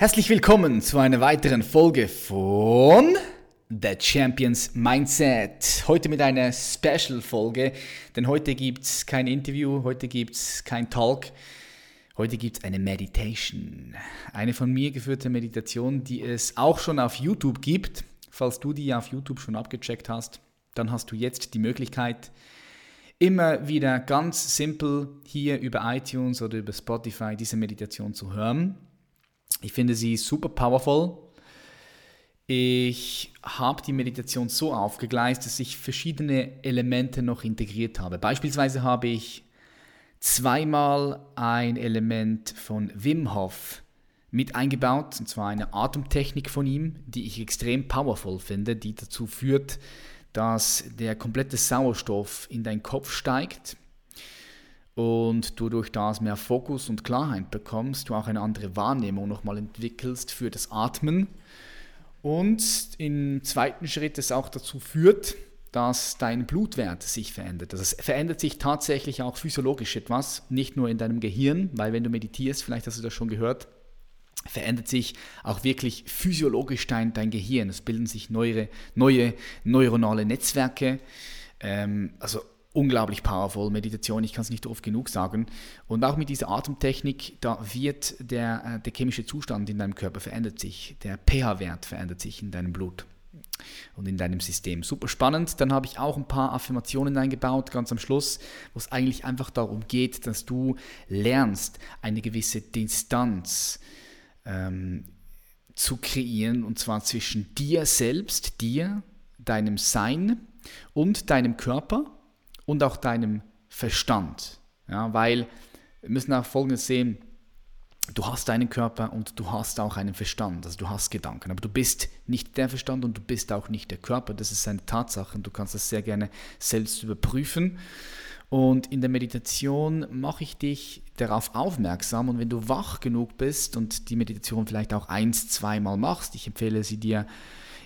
Herzlich willkommen zu einer weiteren Folge von The Champions Mindset. Heute mit einer Special-Folge, denn heute gibt es kein Interview, heute gibt es kein Talk, heute gibt es eine Meditation. Eine von mir geführte Meditation, die es auch schon auf YouTube gibt. Falls du die auf YouTube schon abgecheckt hast, dann hast du jetzt die Möglichkeit, immer wieder ganz simpel hier über iTunes oder über Spotify diese Meditation zu hören. Ich finde sie super powerful. Ich habe die Meditation so aufgegleist, dass ich verschiedene Elemente noch integriert habe. Beispielsweise habe ich zweimal ein Element von Wim Hof mit eingebaut, und zwar eine Atemtechnik von ihm, die ich extrem powerful finde, die dazu führt, dass der komplette Sauerstoff in deinen Kopf steigt und du durch das mehr Fokus und Klarheit bekommst, du auch eine andere Wahrnehmung nochmal entwickelst für das Atmen und im zweiten Schritt es auch dazu führt, dass dein Blutwert sich verändert. Also es verändert sich tatsächlich auch physiologisch etwas, nicht nur in deinem Gehirn, weil wenn du meditierst, vielleicht hast du das schon gehört, verändert sich auch wirklich physiologisch dein, dein Gehirn. Es bilden sich neue, neue neuronale Netzwerke. Ähm, also unglaublich powerful Meditation, ich kann es nicht oft genug sagen. Und auch mit dieser Atemtechnik, da wird der, äh, der chemische Zustand in deinem Körper verändert sich, der pH-Wert verändert sich in deinem Blut und in deinem System. Super spannend. Dann habe ich auch ein paar Affirmationen eingebaut, ganz am Schluss, wo es eigentlich einfach darum geht, dass du lernst, eine gewisse Distanz ähm, zu kreieren, und zwar zwischen dir selbst, dir, deinem Sein und deinem Körper und auch deinem Verstand. Ja, weil wir müssen auch Folgendes sehen, du hast deinen Körper und du hast auch einen Verstand, also du hast Gedanken, aber du bist nicht der Verstand und du bist auch nicht der Körper, das ist eine Tatsache und du kannst das sehr gerne selbst überprüfen. Und in der Meditation mache ich dich darauf aufmerksam. Und wenn du wach genug bist und die Meditation vielleicht auch eins, zweimal machst, ich empfehle sie dir,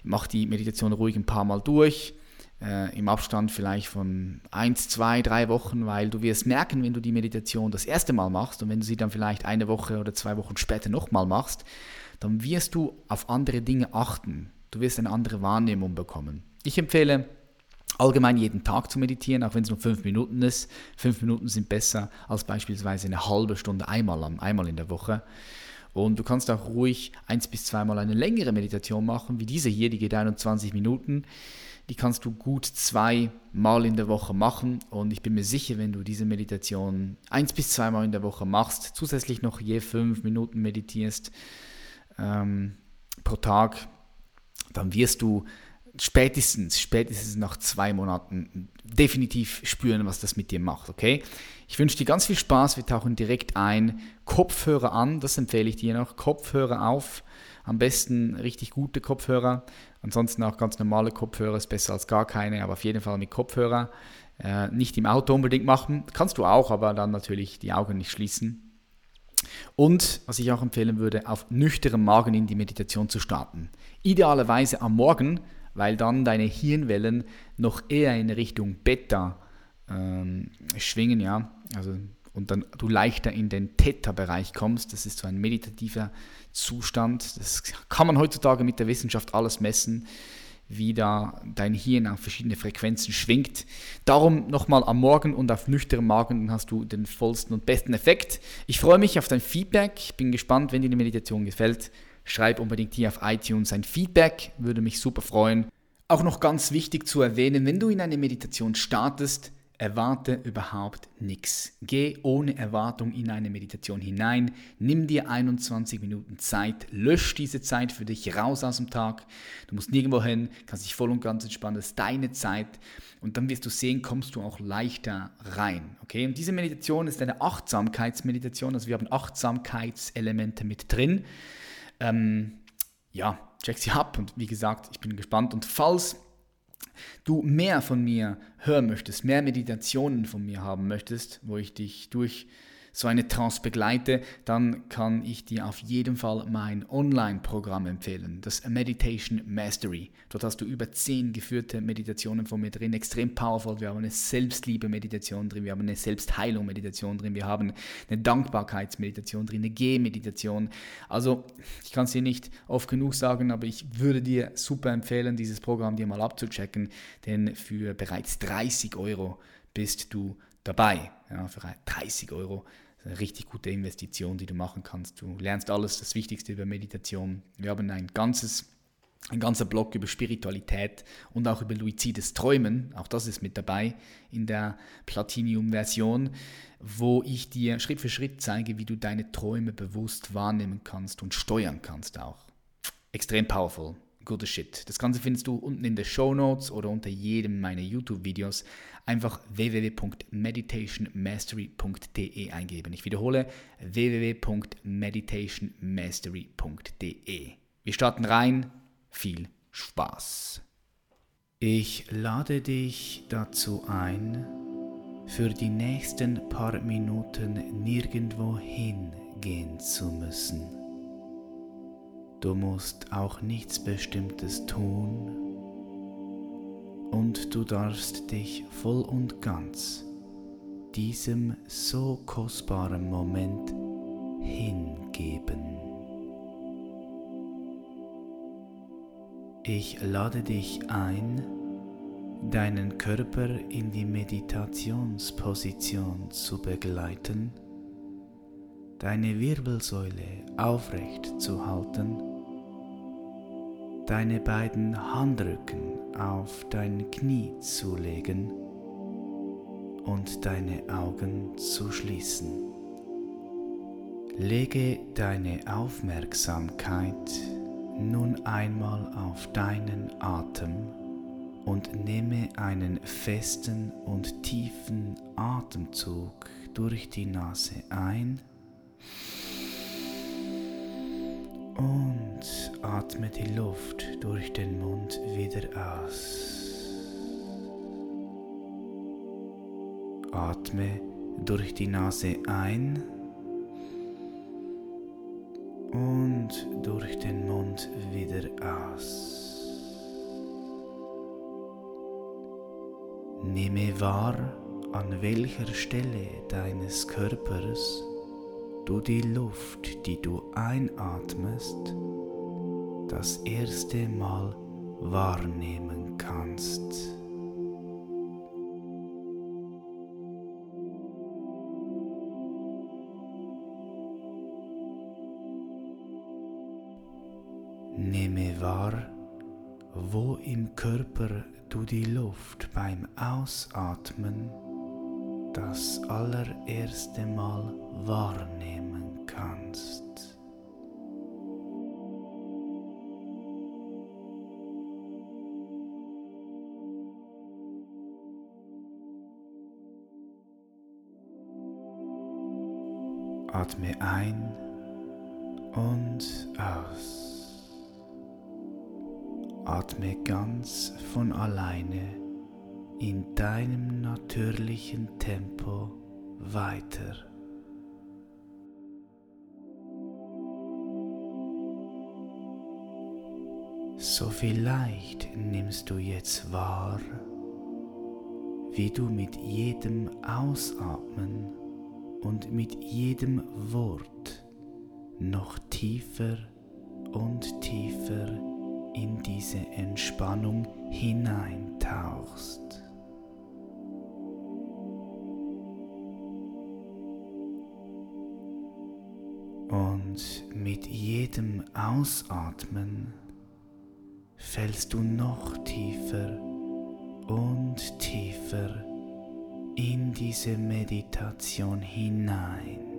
mach die Meditation ruhig ein paar Mal durch, äh, im Abstand vielleicht von eins, zwei, drei Wochen, weil du wirst merken, wenn du die Meditation das erste Mal machst und wenn du sie dann vielleicht eine Woche oder zwei Wochen später nochmal machst, dann wirst du auf andere Dinge achten. Du wirst eine andere Wahrnehmung bekommen. Ich empfehle allgemein jeden Tag zu meditieren, auch wenn es nur fünf Minuten ist. Fünf Minuten sind besser als beispielsweise eine halbe Stunde einmal, einmal in der Woche. Und du kannst auch ruhig eins bis zweimal eine längere Meditation machen, wie diese hier, die geht 21 Minuten. Die kannst du gut zweimal in der Woche machen und ich bin mir sicher, wenn du diese Meditation eins bis zweimal in der Woche machst, zusätzlich noch je fünf Minuten meditierst ähm, pro Tag, dann wirst du spätestens, spätestens nach zwei Monaten definitiv spüren, was das mit dir macht, okay? Ich wünsche dir ganz viel Spaß, wir tauchen direkt ein. Kopfhörer an, das empfehle ich dir noch. Kopfhörer auf, am besten richtig gute Kopfhörer. Ansonsten auch ganz normale Kopfhörer ist besser als gar keine, aber auf jeden Fall mit Kopfhörer. Äh, nicht im Auto unbedingt machen. Kannst du auch, aber dann natürlich die Augen nicht schließen. Und was ich auch empfehlen würde, auf nüchternem Magen in die Meditation zu starten. Idealerweise am Morgen, weil dann deine Hirnwellen noch eher in Richtung Beta ähm, schwingen, ja. Also und dann du leichter in den Theta-Bereich kommst. Das ist so ein meditativer Zustand. Das kann man heutzutage mit der Wissenschaft alles messen, wie da dein Hirn auf verschiedene Frequenzen schwingt. Darum nochmal am Morgen und auf nüchternen Magen, hast du den vollsten und besten Effekt. Ich freue mich auf dein Feedback. Ich bin gespannt, wenn dir die Meditation gefällt. Schreib unbedingt hier auf iTunes ein Feedback, würde mich super freuen. Auch noch ganz wichtig zu erwähnen, wenn du in eine Meditation startest, Erwarte überhaupt nichts. Geh ohne Erwartung in eine Meditation hinein. Nimm dir 21 Minuten Zeit. Lösch diese Zeit für dich raus aus dem Tag. Du musst nirgendwo hin, kannst dich voll und ganz entspannen. Das ist deine Zeit. Und dann wirst du sehen, kommst du auch leichter rein. Okay? Und diese Meditation ist eine Achtsamkeitsmeditation. Also wir haben Achtsamkeitselemente mit drin. Ähm, ja, check sie ab. Und wie gesagt, ich bin gespannt. Und falls du mehr von mir hören möchtest, mehr Meditationen von mir haben möchtest, wo ich dich durch so eine Trance begleite, dann kann ich dir auf jeden Fall mein Online-Programm empfehlen, das Meditation Mastery. Dort hast du über zehn geführte Meditationen von mir drin, extrem powerful. Wir haben eine Selbstliebe-Meditation drin, wir haben eine Selbstheilung-Meditation drin, wir haben eine Dankbarkeitsmeditation drin, eine G-Meditation. Also ich kann es dir nicht oft genug sagen, aber ich würde dir super empfehlen, dieses Programm dir mal abzuchecken, denn für bereits 30 Euro bist du dabei. Ja, für 30 Euro eine richtig gute Investition, die du machen kannst. Du lernst alles, das Wichtigste über Meditation. Wir haben ein ganzes ein ganzer Blog über Spiritualität und auch über luizides Träumen, auch das ist mit dabei in der Platinum-Version, wo ich dir Schritt für Schritt zeige, wie du deine Träume bewusst wahrnehmen kannst und steuern kannst auch. Extrem powerful, guter Shit. Das Ganze findest du unten in den Show Notes oder unter jedem meiner YouTube-Videos einfach www.meditationmastery.de eingeben. Ich wiederhole www.meditationmastery.de. Wir starten rein. Viel Spaß. Ich lade dich dazu ein, für die nächsten paar Minuten nirgendwo hingehen zu müssen. Du musst auch nichts Bestimmtes tun und du darfst dich voll und ganz diesem so kostbaren Moment hingeben. Ich lade dich ein, deinen Körper in die Meditationsposition zu begleiten, deine Wirbelsäule aufrecht zu halten, deine beiden Handrücken auf dein Knie zu legen und deine Augen zu schließen. Lege deine Aufmerksamkeit nun einmal auf deinen Atem und nehme einen festen und tiefen Atemzug durch die Nase ein und atme die Luft durch den Mund wieder aus. Atme durch die Nase ein und durch den Mund wieder aus. Nehme wahr, an welcher Stelle deines Körpers du die Luft, die du einatmest, das erste Mal wahrnehmen kannst. Nehme wahr, wo im Körper du die Luft beim Ausatmen das allererste Mal wahrnehmen kannst. Atme ein und aus. Atme ganz von alleine in deinem natürlichen Tempo weiter. So vielleicht nimmst du jetzt wahr, wie du mit jedem Ausatmen und mit jedem Wort noch tiefer und tiefer in diese Entspannung hineintauchst. Und mit jedem Ausatmen fällst du noch tiefer und tiefer in diese Meditation hinein.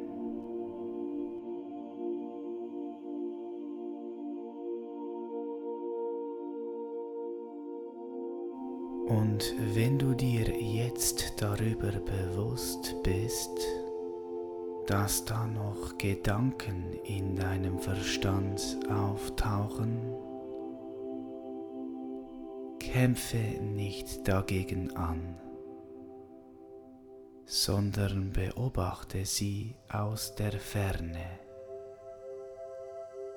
Und wenn du dir jetzt darüber bewusst bist, dass da noch Gedanken in deinem Verstand auftauchen, kämpfe nicht dagegen an. sondern beobachte sie aus der Ferne.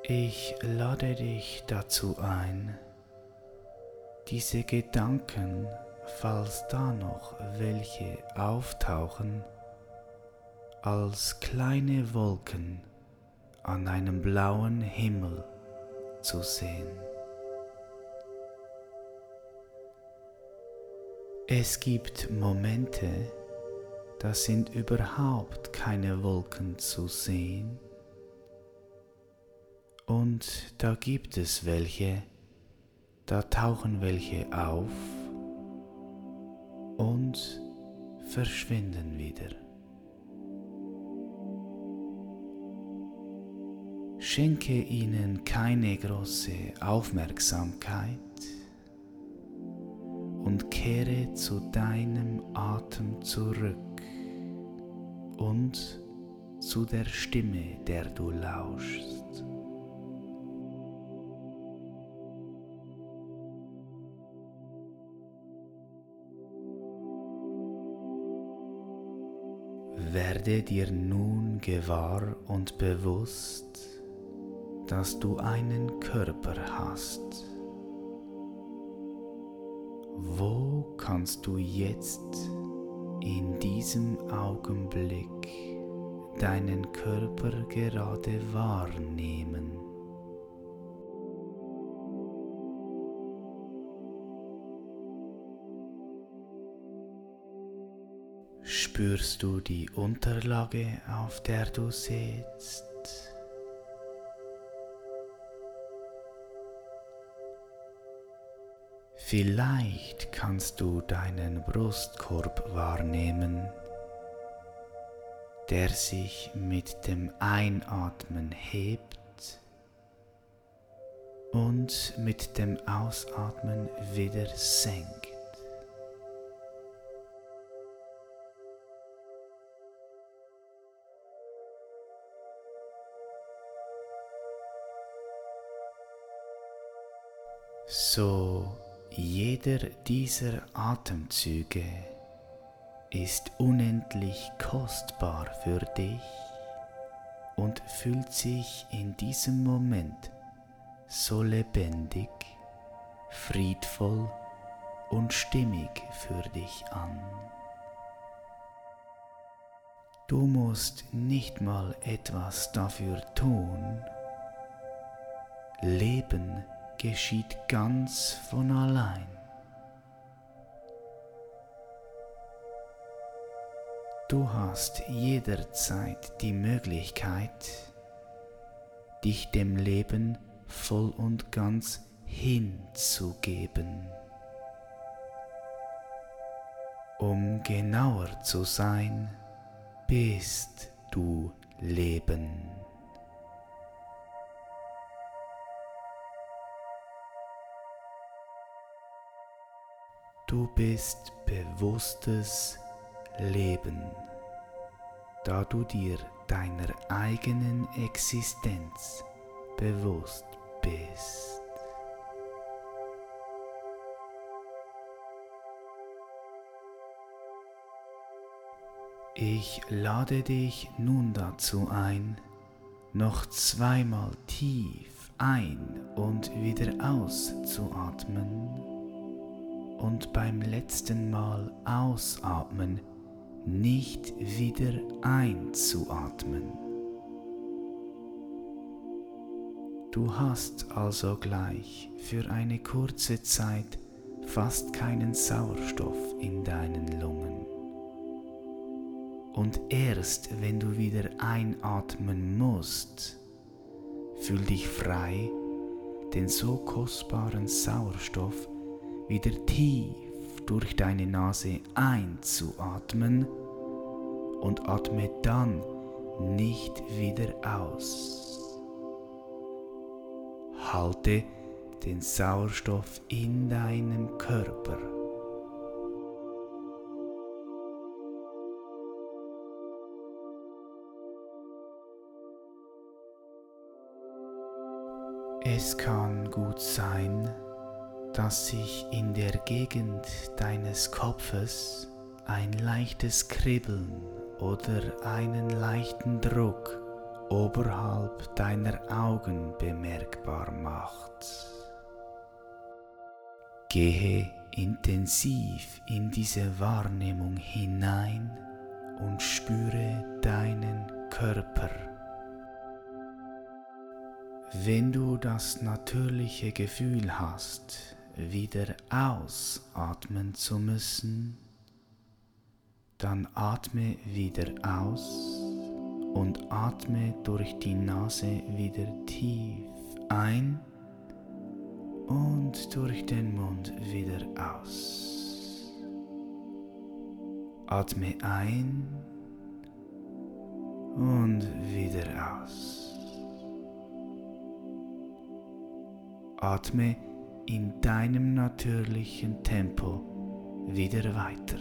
Ich lade dich dazu ein, diese Gedanken, falls da noch welche auftauchen, als kleine Wolken an einem blauen Himmel zu sehen. Es gibt Momente, da sind überhaupt keine Wolken zu sehen. Und da gibt es welche, da tauchen welche auf und verschwinden wieder. Schenke ihnen keine große Aufmerksamkeit und kehre zu deinem Atem zurück und zu der Stimme, der du lauschst. Werde dir nun gewahr und bewusst, dass du einen Körper hast. Wo kannst du jetzt in diesem Augenblick deinen Körper gerade wahrnehmen? Spürst du die Unterlage, auf der du sitzt? Vielleicht kannst du deinen Brustkorb wahrnehmen, der sich mit dem Einatmen hebt und mit dem Ausatmen wieder senkt. So jeder dieser Atemzüge ist unendlich kostbar für dich und fühlt sich in diesem Moment so lebendig, friedvoll und stimmig für dich an. Du musst nicht mal etwas dafür tun. Leben geschieht ganz von allein. Du hast jederzeit die Möglichkeit, dich dem Leben voll und ganz hinzugeben. Um genauer zu sein, bist du Leben. Du bist bewusstes Leben, da du dir deiner eigenen Existenz bewusst bist. Ich lade dich nun dazu ein, noch zweimal tief ein und wieder auszuatmen und beim letzten Mal ausatmen nicht wieder einzuatmen. Du hast also gleich für eine kurze Zeit fast keinen Sauerstoff in deinen Lungen. Und erst wenn du wieder einatmen musst, fühl dich frei, den so kostbaren Sauerstoff wieder tief durch deine Nase einzuatmen und atme dann nicht wieder aus. Halte den Sauerstoff in deinem Körper. Es kann gut sein, dass sich in der Gegend deines Kopfes ein leichtes Kribbeln oder einen leichten Druck oberhalb deiner Augen bemerkbar macht. Gehe intensiv in diese Wahrnehmung hinein und spüre deinen Körper. Wenn du das natürliche Gefühl hast, wieder ausatmen zu müssen, dann atme wieder aus und atme durch die Nase wieder tief ein und durch den Mund wieder aus. Atme ein und wieder aus. Atme in deinem natürlichen Tempo wieder weiter.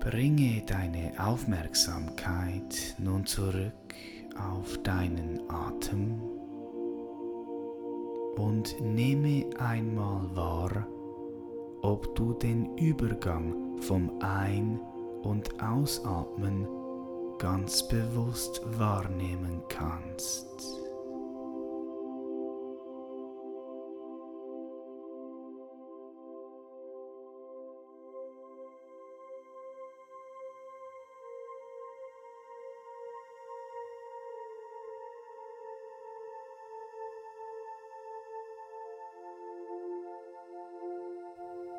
Bringe deine Aufmerksamkeit nun zurück auf deinen Atem und nehme einmal wahr, ob du den Übergang vom Ein- und Ausatmen ganz bewusst wahrnehmen kannst.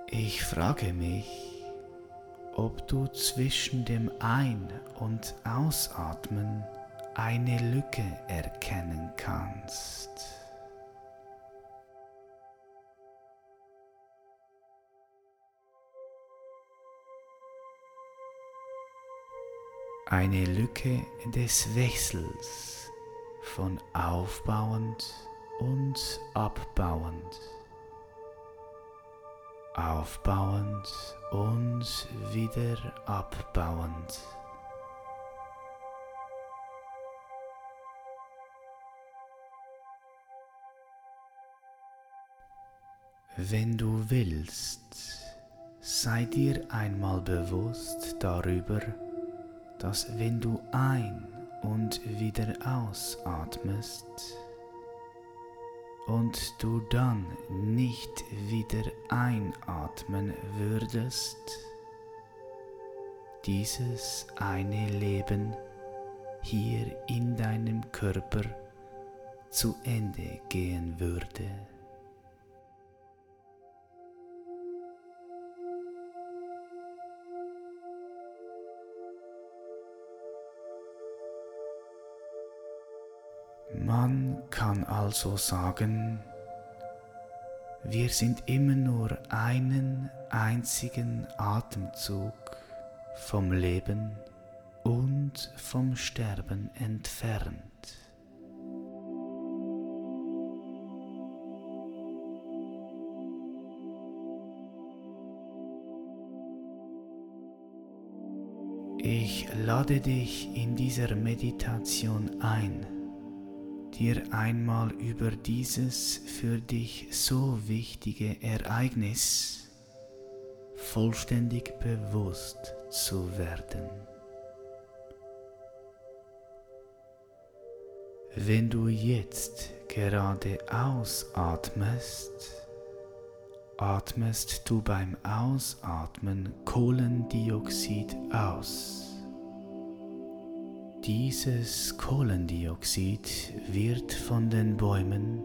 Ich frage mich, ob du zwischen dem Ein- und Ausatmen eine Lücke erkennen kannst. Eine Lücke des Wechsels von aufbauend und abbauend aufbauend und wieder abbauend. Wenn du willst, sei dir einmal bewusst darüber, dass wenn du ein und wieder ausatmest, und du dann nicht wieder einatmen würdest, dieses eine Leben hier in deinem Körper zu Ende gehen würde. Man kann also sagen, wir sind immer nur einen einzigen Atemzug vom Leben und vom Sterben entfernt. Ich lade dich in dieser Meditation ein, dir einmal über dieses für dich so wichtige Ereignis vollständig bewusst zu werden. Wenn du jetzt gerade ausatmest, atmest du beim Ausatmen Kohlendioxid aus. Dieses Kohlendioxid wird von den Bäumen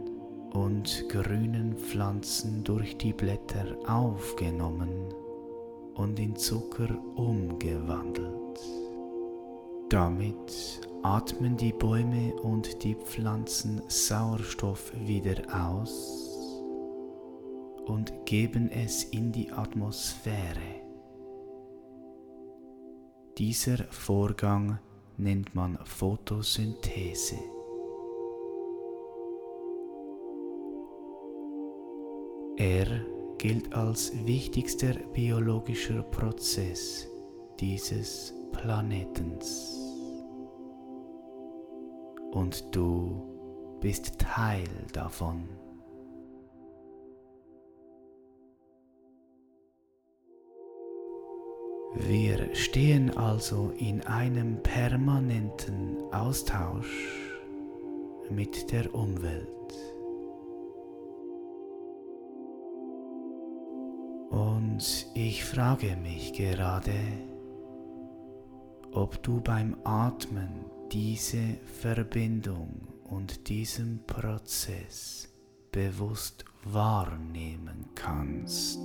und grünen Pflanzen durch die Blätter aufgenommen und in Zucker umgewandelt. Damit atmen die Bäume und die Pflanzen Sauerstoff wieder aus und geben es in die Atmosphäre. Dieser Vorgang nennt man Photosynthese. Er gilt als wichtigster biologischer Prozess dieses Planetens. Und du bist Teil davon. Wir stehen also in einem permanenten Austausch mit der Umwelt. Und ich frage mich gerade, ob du beim Atmen diese Verbindung und diesen Prozess bewusst wahrnehmen kannst.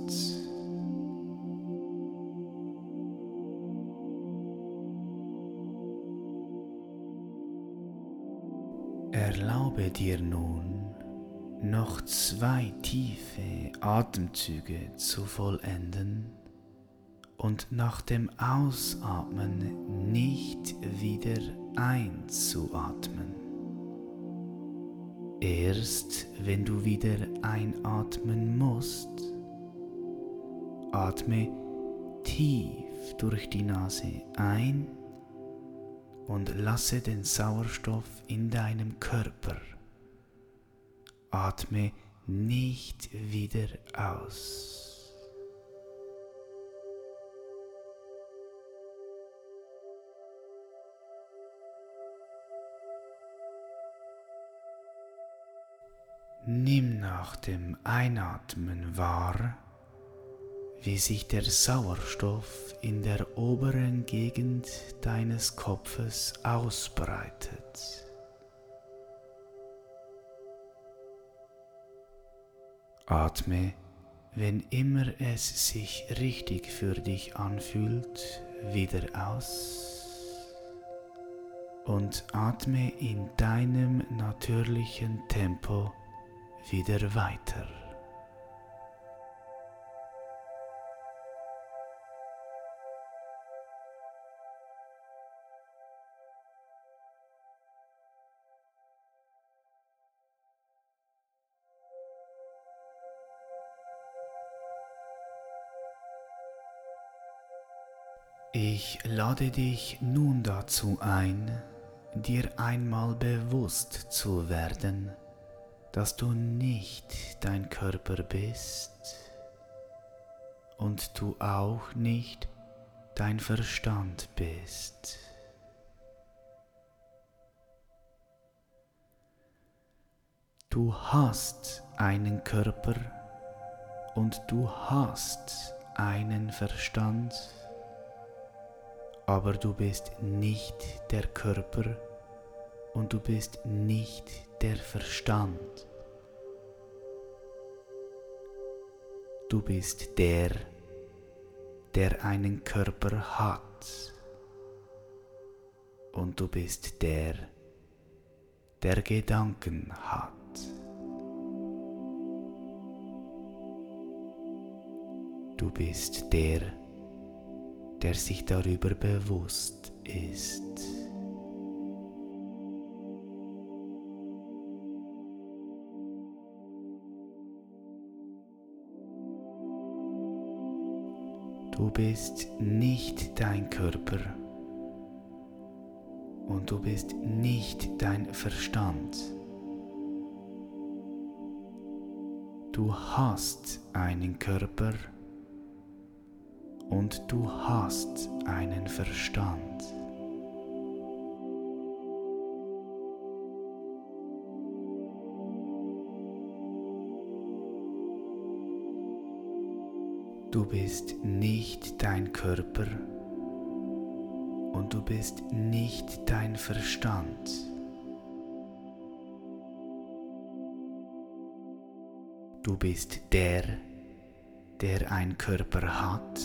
Erlaube dir nun, noch zwei tiefe Atemzüge zu vollenden und nach dem Ausatmen nicht wieder einzuatmen. Erst wenn du wieder einatmen musst, atme tief durch die Nase ein und lasse den Sauerstoff in deinem Körper. Atme nicht wieder aus. Nimm nach dem Einatmen wahr, wie sich der Sauerstoff in der oberen Gegend deines Kopfes ausbreitet. Atme, wenn immer es sich richtig für dich anfühlt, wieder aus und atme in deinem natürlichen Tempo wieder weiter. Ich lade dich nun dazu ein, dir einmal bewusst zu werden, dass du nicht dein Körper bist und du auch nicht dein Verstand bist. Du hast einen Körper und du hast einen Verstand aber du bist nicht der Körper und du bist nicht der Verstand. Du bist der, der einen Körper hat. Und du bist der, der Gedanken hat. Du bist der, der der sich darüber bewusst ist. Du bist nicht dein Körper und du bist nicht dein Verstand. Du hast einen Körper und du hast einen Verstand. Du bist nicht dein Körper und du bist nicht dein Verstand. Du bist der, der einen Körper hat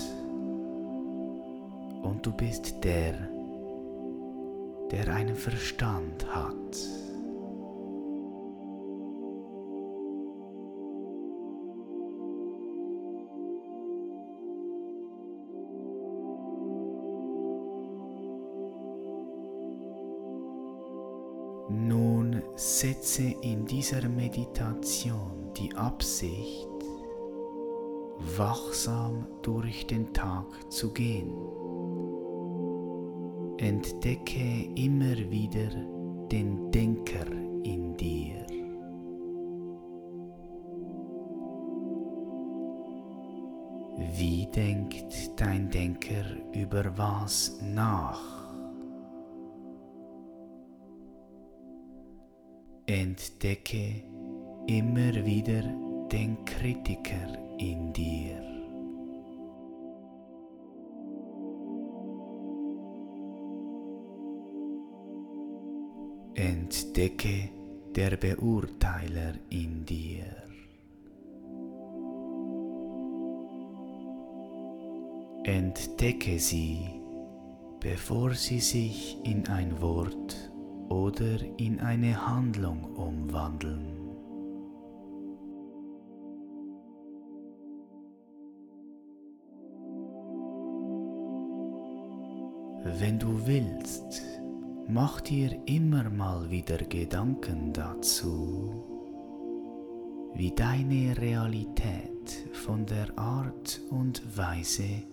und du bist der, der einen Verstand hat. Nun setze in dieser Meditation die Absicht, wachsam durch den Tag zu gehen. Entdecke immer wieder den Denker in dir. Wie denkt dein Denker über was nach? Entdecke immer wieder den Kritiker in dir. Entdecke der Beurteiler in dir. Entdecke sie, bevor sie sich in ein Wort oder in eine Handlung umwandeln. Wenn du willst, mach dir immer mal wieder Gedanken dazu, wie deine Realität von der Art und Weise,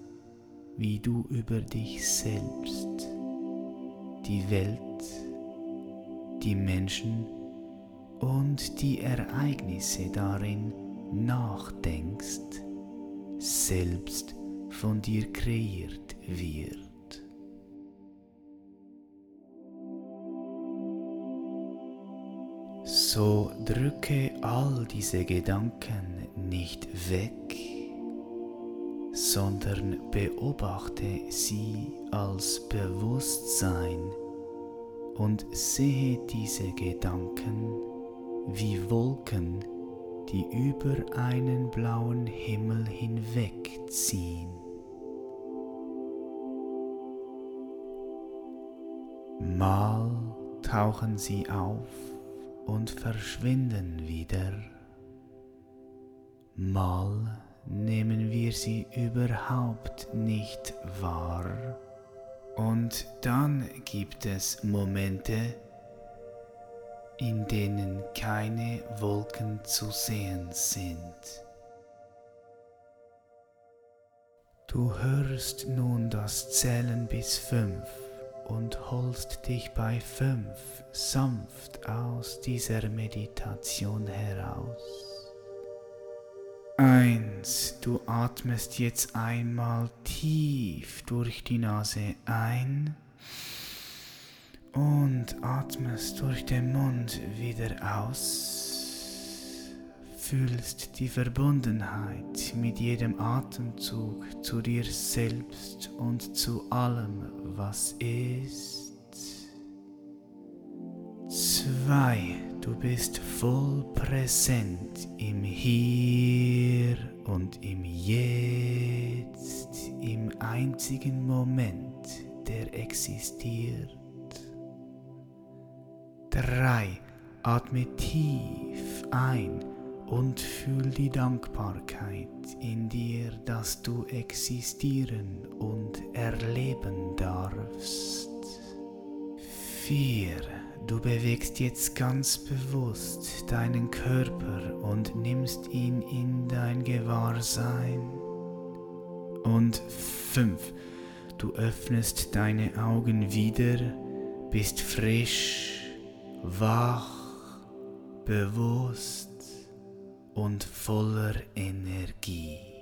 wie du über dich selbst, die Welt, die Menschen und die Ereignisse darin nachdenkst, selbst von dir kreiert wird. So drücke all diese Gedanken nicht weg, sondern beobachte sie als Bewusstsein und sehe diese Gedanken wie Wolken, die über einen blauen Himmel hinwegziehen. Mal tauchen sie auf und verschwinden wieder. Mal nehmen wir sie überhaupt nicht wahr. Und dann gibt es Momente, in denen keine Wolken zu sehen sind. Du hörst nun das Zählen bis fünf und holst dich bei fünf sanft aus dieser Meditation heraus. Eins, du atmest jetzt einmal tief durch die Nase ein und atmest durch den Mund wieder aus fühlst die Verbundenheit mit jedem Atemzug zu dir selbst und zu allem, was ist. Zwei, du bist voll präsent im Hier und im Jetzt, im einzigen Moment, der existiert. Drei, atme tief ein und fühl die Dankbarkeit in dir, dass du existieren und erleben darfst. 4. Du bewegst jetzt ganz bewusst deinen Körper und nimmst ihn in dein Gewahrsein. Und 5. Du öffnest deine Augen wieder, bist frisch, wach, bewusst und voller Energie.